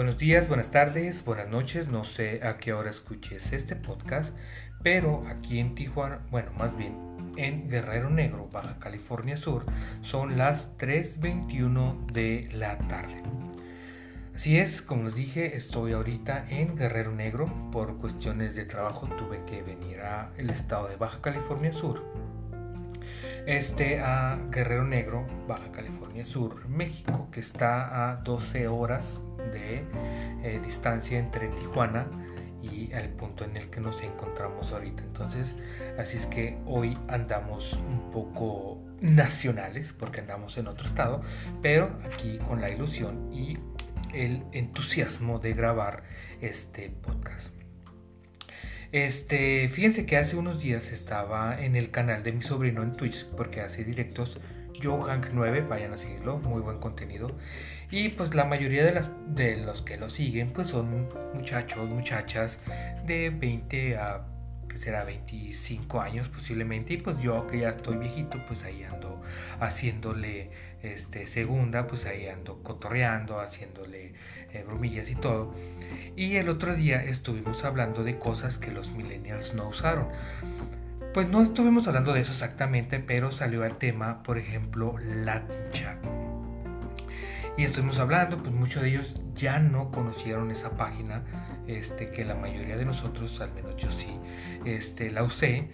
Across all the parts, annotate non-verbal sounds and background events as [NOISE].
Buenos días, buenas tardes, buenas noches, no sé a qué hora escuches este podcast, pero aquí en Tijuana, bueno, más bien en Guerrero Negro, Baja California Sur, son las 3.21 de la tarde. Así es, como les dije, estoy ahorita en Guerrero Negro. Por cuestiones de trabajo tuve que venir al estado de Baja California Sur este a Guerrero Negro, Baja California Sur, México, que está a 12 horas de eh, distancia entre Tijuana y el punto en el que nos encontramos ahorita. Entonces, así es que hoy andamos un poco nacionales porque andamos en otro estado, pero aquí con la ilusión y el entusiasmo de grabar este podcast. Este, fíjense que hace unos días estaba en el canal de mi sobrino en Twitch porque hace directos JoeHank9, vayan a seguirlo, muy buen contenido. Y pues la mayoría de, las, de los que lo siguen pues son muchachos, muchachas de 20 a que será 25 años posiblemente. Y pues yo que ya estoy viejito pues ahí ando haciéndole este segunda pues ahí ando cotorreando haciéndole eh, bromillas y todo. Y el otro día estuvimos hablando de cosas que los millennials no usaron pues no estuvimos hablando de eso exactamente pero salió el tema por ejemplo Latin Chat y estuvimos hablando, pues muchos de ellos ya no conocieron esa página, este, que la mayoría de nosotros, al menos yo sí, este, la usé.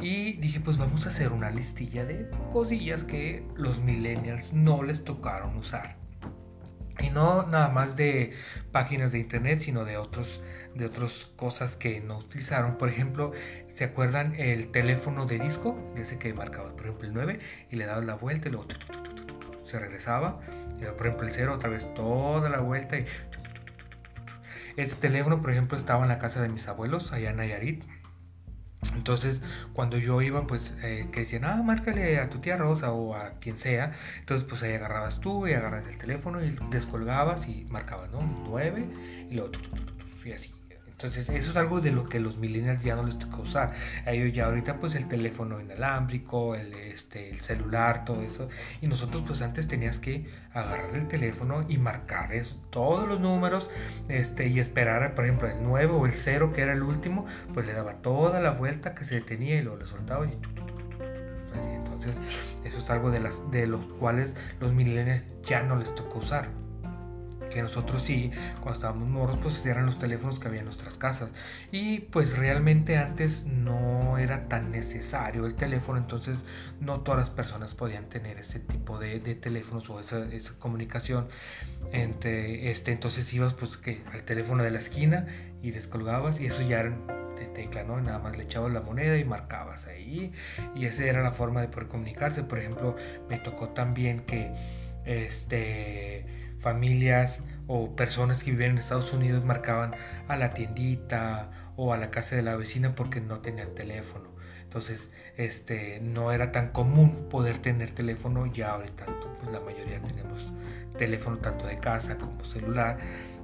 Y dije, pues vamos a hacer una listilla de cosillas que los millennials no les tocaron usar. Y no nada más de páginas de internet, sino de otros de otras cosas que no utilizaron. Por ejemplo, ¿se acuerdan el teléfono de disco? Ese que marcaba, por ejemplo, el 9 y le dabas la vuelta y luego se regresaba por ejemplo, el cero otra vez toda la vuelta y... Este teléfono, por ejemplo, estaba en la casa de mis abuelos, allá en Nayarit. Entonces, cuando yo iba, pues, eh, que decían, ah, márcale a tu tía Rosa o a quien sea. Entonces, pues ahí agarrabas tú y agarras el teléfono y descolgabas y marcabas, ¿no? 9 y luego, y así. Entonces, eso es algo de lo que los millennials ya no les toca usar. A ellos ya ahorita, pues el teléfono inalámbrico, el, este, el celular, todo eso. Y nosotros, pues antes tenías que agarrar el teléfono y marcar eso, todos los números este, y esperar, por ejemplo, el 9 o el 0, que era el último, pues le daba toda la vuelta que se detenía y luego le soltaba y entonces eso es algo de, las, de los cuales los millennials ya no les toca usar que nosotros sí, cuando estábamos morros, pues eran los teléfonos que había en nuestras casas. Y pues realmente antes no era tan necesario el teléfono, entonces no todas las personas podían tener ese tipo de, teléfonos o esa, comunicación. Entre, este, entonces ibas pues que al teléfono de la esquina y descolgabas y eso ya era de tecla, ¿no? Nada más le echabas la moneda y marcabas ahí. Y esa era la forma de poder comunicarse. Por ejemplo, me tocó también que este familias o personas que vivían en Estados Unidos marcaban a la tiendita o a la casa de la vecina porque no tenían teléfono. Entonces, este, no era tan común poder tener teléfono. Ya ahorita, pues la mayoría tenemos teléfono tanto de casa como celular.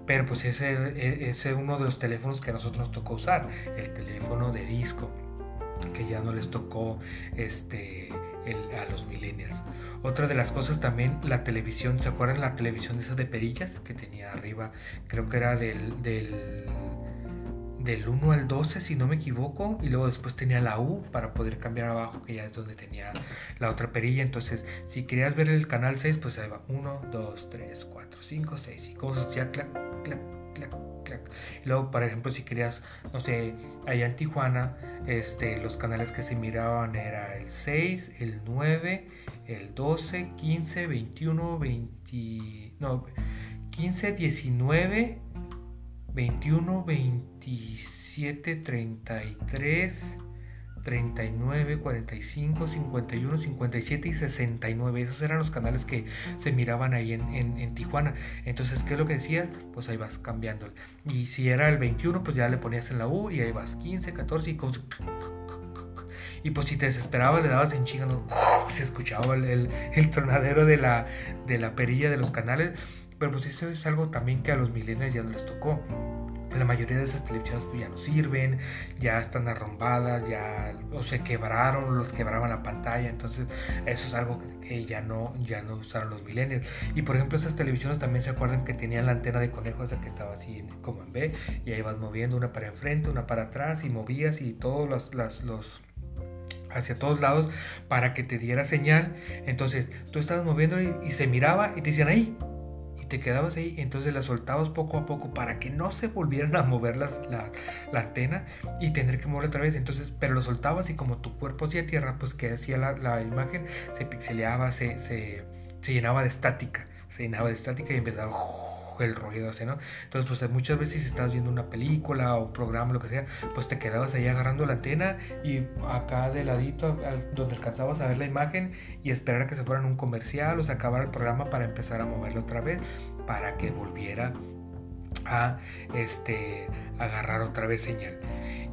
Pero pues ese, es uno de los teléfonos que a nosotros nos tocó usar, el teléfono de disco, que ya no les tocó este a los millennials. Otra de las cosas también, la televisión, ¿se acuerdan la televisión esa de perillas que tenía arriba? Creo que era del, del 1 al 12, si no me equivoco, y luego después tenía la U para poder cambiar abajo, que ya es donde tenía la otra perilla. Entonces, si querías ver el canal 6, pues ahí va 1, 2, 3, 4, 5, 6 y cosas ya clac, clac, clac, luego, por ejemplo, si querías, no sé, allá en Tijuana, este, los canales que se miraban era el 6, el 9, el 12, 15, 21, 20, no, 15, 19, 21, 27, 33. 39, 45, 51, 57 y 69. Esos eran los canales que se miraban ahí en, Tijuana. Entonces, ¿qué es lo que decías? Pues ahí vas cambiando. Y si era el 21, pues ya le ponías en la U y ahí vas 15, 14 y y pues si te desesperaba le dabas en chinga, [LAUGHS] se escuchaba el, el, tronadero de la, de la perilla de los canales. Pero pues eso es algo también que a los millennials ya no les tocó. la mayoría de esas televisiones pues ya no sirven, ya están arrombadas, ya o se quebraron, los quebraban la pantalla, entonces eso es algo que, ya no ya no usaron los millennials. Y por ejemplo esas televisiones también se acuerdan que tenían la antena de conejo esa que estaba así como en B y ahí vas moviendo una para enfrente, una para atrás y movías y todos los, los hacia todos lados para que te diera señal. Entonces tú estabas moviendo y, y se miraba y te decían ahí, te quedabas ahí, entonces la soltabas poco a poco para que no se volvieran a mover las, la, la, antena y tener que mover otra vez. Entonces, pero lo soltabas y como tu cuerpo hacía tierra, pues que hacía la, la imagen, se pixeleaba, se, se, se, llenaba de estática, se llenaba de estática y empezaba el ruido así, ¿no? Entonces, pues muchas veces si estabas viendo una película o un programa, lo que sea, pues te quedabas ahí agarrando la antena y acá de ladito, donde alcanzabas a ver la imagen y esperar a que se fueran un comercial o se acabara el programa para empezar a moverlo otra vez para que volviera a este, agarrar otra vez señal.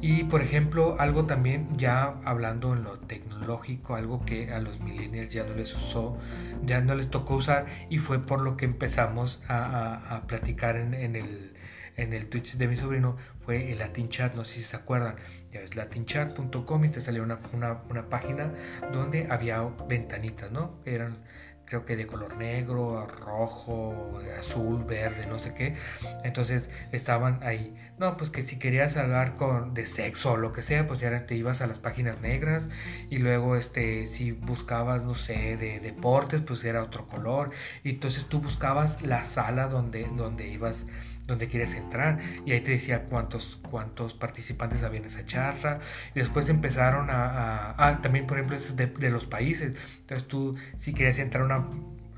Y por ejemplo, algo también ya hablando en lo tecnológico, algo que a los millennials ya no les usó, ya no les tocó usar y fue por lo que empezamos a, platicar en, el, en el Twitch de mi sobrino, fue el Latin Chat, no sé si se acuerdan, ya ves latinchat.com y te salió una, una, una, página donde había ventanitas, ¿no? Eran creo que de color negro, rojo, azul, verde, no sé qué. Entonces estaban ahí. No, pues que si querías hablar con de sexo o lo que sea, pues ya te ibas a las páginas negras y luego este si buscabas no sé, de deportes, pues era otro color. Y entonces tú buscabas la sala donde donde ibas donde quieres entrar. Y ahí te decía cuántos cuántos participantes había en esa charla. Y después empezaron a, ah, también por ejemplo de, de, los países. Entonces tú si querías entrar a una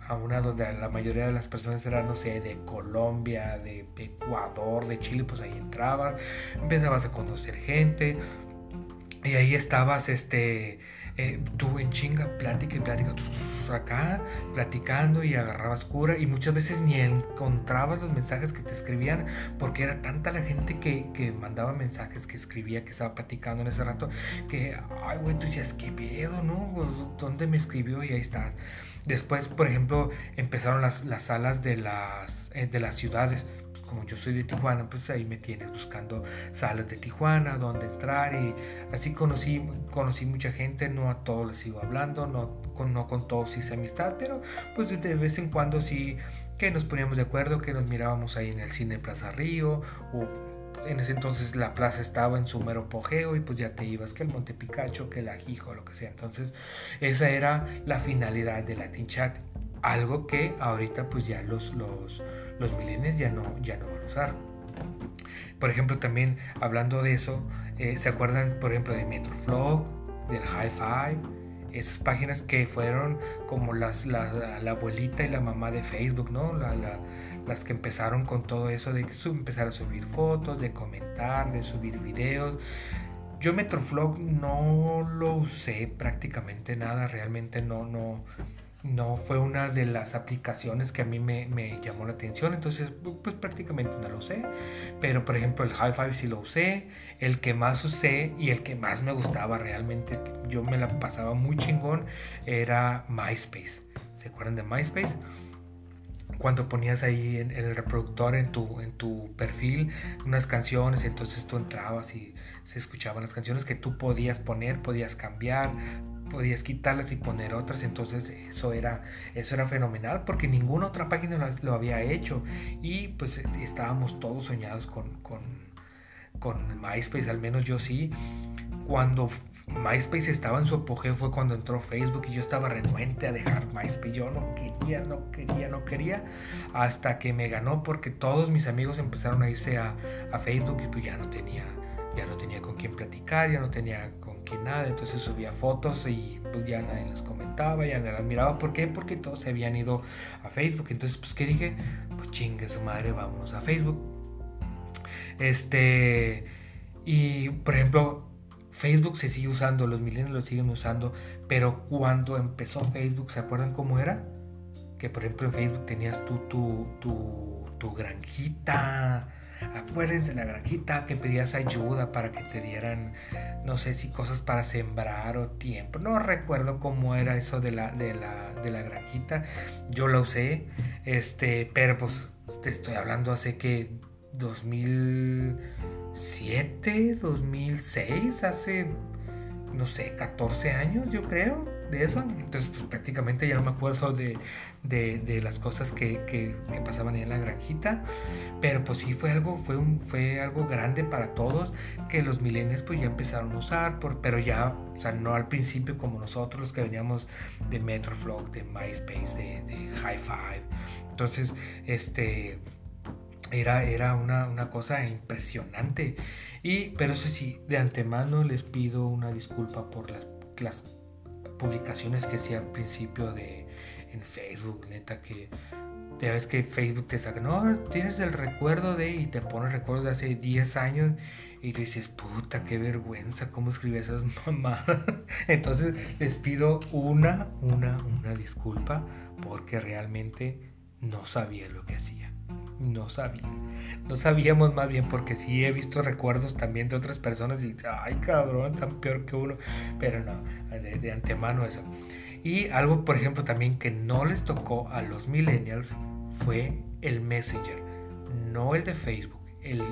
a una donde la mayoría de las personas eran, no sé, de Colombia, de Ecuador, de Chile, pues ahí entrabas, empezabas a conocer gente y ahí estabas, este, eh, tú en chinga, plática y plática, acá, platicando y agarrabas cura y muchas veces ni encontrabas los mensajes que te escribían porque era tanta la gente que, que mandaba mensajes, que escribía, que estaba platicando en ese rato, que, ay, güey, tú decías, qué pedo, ¿no? ¿Dónde me escribió? Y ahí está. Después, por ejemplo, empezaron las, las salas de las, eh, de las ciudades. Como yo soy de Tijuana, pues ahí me tienes buscando salas de Tijuana, donde entrar y así conocí, conocí mucha gente, no a todos les sigo hablando, no con, no con todos hice amistad, pero pues de vez en cuando sí que nos poníamos de acuerdo, que nos mirábamos ahí en el cine Plaza Río o en ese entonces la plaza estaba en su mero apogeo y pues ya te ibas que el Monte Picacho, que el Ajijo, lo que sea. Entonces esa era la finalidad de Latin Chat. Algo que ahorita pues ya los, los, los ya no, ya no van a usar. Por ejemplo, también hablando de eso, eh, ¿se acuerdan, por ejemplo, de Metroflog, del Hi-Fi? Esas páginas que fueron como las, la, abuelita y la mamá de Facebook, ¿no? La, la, las que empezaron con todo eso de empezar a subir fotos, de comentar, de subir videos. Yo Metroflog no lo usé prácticamente nada, realmente no, no, no fue una de las aplicaciones que a mí me, llamó la atención, entonces pues prácticamente no lo usé, pero por ejemplo el Hi-Fi sí lo usé, el que más usé y el que más me gustaba realmente, yo me la pasaba muy chingón, era MySpace, ¿se acuerdan de MySpace? cuando ponías ahí en, el reproductor en tu, en tu perfil unas canciones, entonces tú entrabas y se escuchaban las canciones que tú podías poner, podías cambiar, podías quitarlas y poner otras, entonces eso era, eso era fenomenal porque ninguna otra página lo, había hecho y pues estábamos todos soñados con, con, con MySpace, al menos yo sí. Cuando MySpace estaba en su apogeo fue cuando entró Facebook y yo estaba renuente a dejar MySpace. Yo no quería, no quería, no quería, hasta que me ganó porque todos mis amigos empezaron a irse a, a Facebook y pues ya no tenía, ya no tenía con quién platicar, ya no tenía nada, entonces subía fotos y pues ya nadie las comentaba, ya nadie las miraba, ¿por qué? Porque todos se habían ido a Facebook, entonces pues ¿qué dije? Pues chingue su madre, vámonos a Facebook. Este, y por ejemplo, Facebook se sigue usando, los milenios lo siguen usando, pero cuando empezó Facebook, ¿se acuerdan cómo era? Que por ejemplo en Facebook tenías tú tu, tu, tu granjita, Acuérdense la granjita que pedías ayuda para que te dieran, no sé si cosas para sembrar o tiempo. No recuerdo cómo era eso de la, de la, de la granjita. Yo la usé, este, pero pues te estoy hablando hace que 2007, 2006, hace, no sé, 14 años yo creo de eso. Entonces, pues prácticamente ya no me acuerdo de, de, las cosas que, que, pasaban ahí en la granjita. Pero pues sí fue algo, fue, un, fue algo grande para todos que los milenios pues ya empezaron a usar, por, pero ya, o sea, no al principio como nosotros que veníamos de Metroflog, de MySpace, de, de High Five. Entonces, este era, era una, una, cosa impresionante. Y, pero eso sí, de antemano les pido una disculpa por las, las publicaciones que hacía al principio de en Facebook, neta, que ya ves que Facebook te saca, no, tienes el recuerdo de, y te pone recuerdos de hace 10 años, y dices, puta, qué vergüenza, cómo escribí esas mamadas. [LAUGHS] Entonces les pido una, una, una disculpa, porque realmente no sabía lo que hacía. No sabía. No sabíamos más bien porque sí he visto recuerdos también de otras personas y, ay cabrón, tan peor que uno. Pero no, de, antemano eso. Y algo, por ejemplo, también que no les tocó a los millennials fue el Messenger. No el de Facebook, el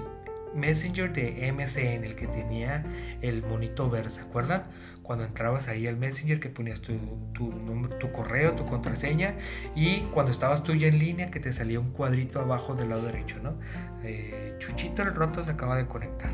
Messenger de MSN, el que tenía el monito verde, ¿se acuerdan? Cuando entrabas ahí al Messenger que ponías tu, tu, tu, correo, tu contraseña y cuando estabas tú ya en línea que te salía un cuadrito abajo del lado derecho, ¿no? Eh, Chuchito el roto se acaba de conectar.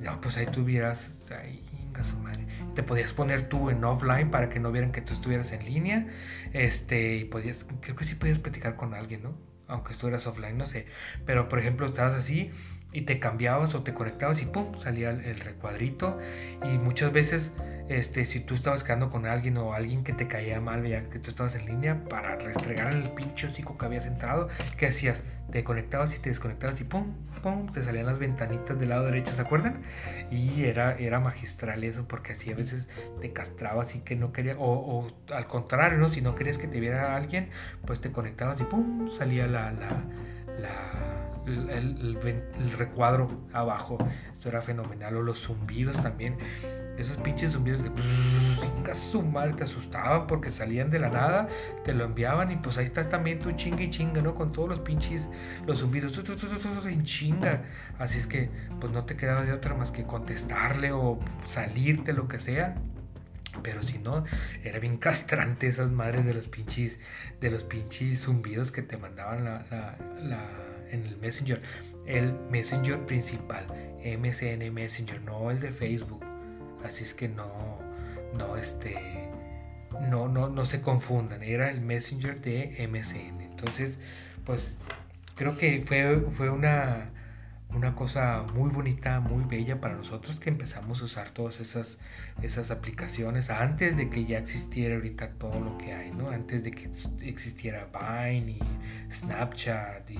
No, pues ahí tuvieras, ahí, su madre. Te podías poner tú en offline para que no vieran que tú estuvieras en línea. Este, y podías, creo que sí podías platicar con alguien, ¿no? Aunque estuvieras offline, no sé. Pero por ejemplo, estabas así y te cambiabas o te conectabas y pum, salía el, recuadrito. Y muchas veces, este, si tú estabas quedando con alguien o alguien que te caía mal, ya que tú estabas en línea, para restregar el pincho hocico que habías entrado, ¿qué hacías? Te conectabas y te desconectabas y pum, pum, te salían las ventanitas del lado derecho, ¿se acuerdan? Y era, era magistral eso, porque así a veces te castrabas y que no quería, o, al contrario, ¿no? Si no querías que te viera alguien, pues te conectabas y pum, salía la el, recuadro abajo. Esto era fenomenal. O los zumbidos también. Esos pinches zumbidos que [LAUGHS] su madre te asustaban porque salían de la nada, te lo enviaban y pues ahí estás también tu chinga y chinga, ¿no? Con todos los pinches, los zumbidos, en chinga. Así es que pues no te quedaba de otra más que contestarle o salirte, lo que sea pero si no, era bien [LAUGHS] castrante esas madres de los pinches, de los pinches zumbidos que te mandaban la, la en el Messenger, el Messenger principal, MSN Messenger, no el de Facebook. Así es que no, no, este, no, no, no se confundan, era el Messenger de MSN. Entonces, pues creo que fue, fue una, una cosa muy bonita, muy bella para nosotros que empezamos a usar todas esas, esas aplicaciones antes de que ya existiera ahorita todo lo que hay, ¿no? Antes de que existiera Vine y Snapchat y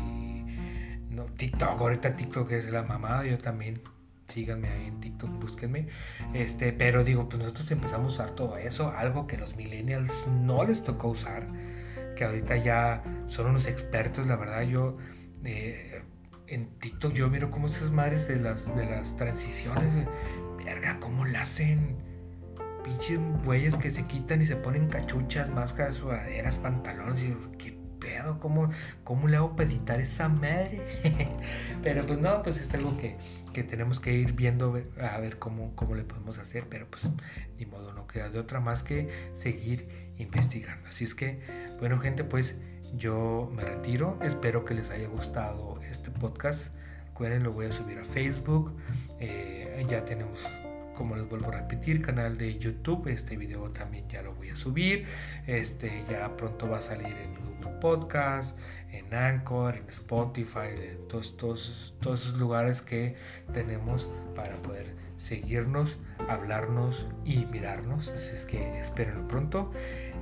no, TikTok, ahorita TikTok es la mamada, yo también síganme ahí en TikTok, búsquenme. Este, pero digo, pues nosotros empezamos a usar todo eso, algo que los millennials no les tocó usar, que ahorita ya son unos expertos, la verdad, yo eh, en TikTok yo miro cómo esas madres de las, de las transiciones, verga, cómo la hacen. Pinches güeyes que se quitan y se ponen cachuchas, máscaras, sudaderas, pantalones. Y ¿qué pedo? ¿Cómo, ¿Cómo le hago para editar esa madre? [LAUGHS] pero pues no, pues es algo que, que tenemos que ir viendo a ver cómo, cómo le podemos hacer. Pero pues ni modo, no queda de otra más que seguir investigando. Así es que, bueno, gente, pues yo me retiro. Espero que les haya gustado este podcast. Recuerden, lo voy a subir a Facebook. Eh, ya tenemos, como les vuelvo a repetir, canal de YouTube. Este video también ya lo voy a subir. Este ya pronto va a salir en Podcast, en Anchor, en Spotify, en todos esos lugares que tenemos para poder seguirnos, hablarnos y mirarnos. Así es que espérenlo pronto.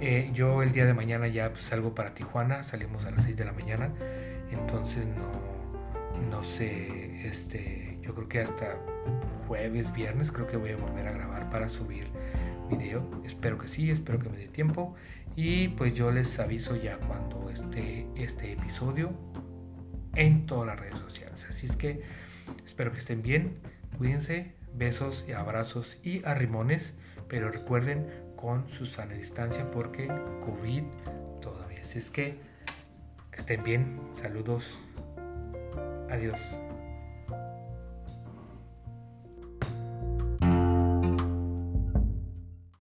Eh, yo el día de mañana ya pues, salgo para Tijuana, salimos a las 6 de la mañana, entonces no, no sé, este, yo creo que hasta jueves, viernes creo que voy a volver a grabar para subir video. Espero que sí, espero que me dé tiempo y pues yo les aviso ya cuando esté este episodio en todas las redes sociales. Así es que espero que estén bien, cuídense, besos y abrazos y arrimones, pero recuerden con su sana distancia porque COVID todavía. Así es que que estén bien. Saludos. Adiós.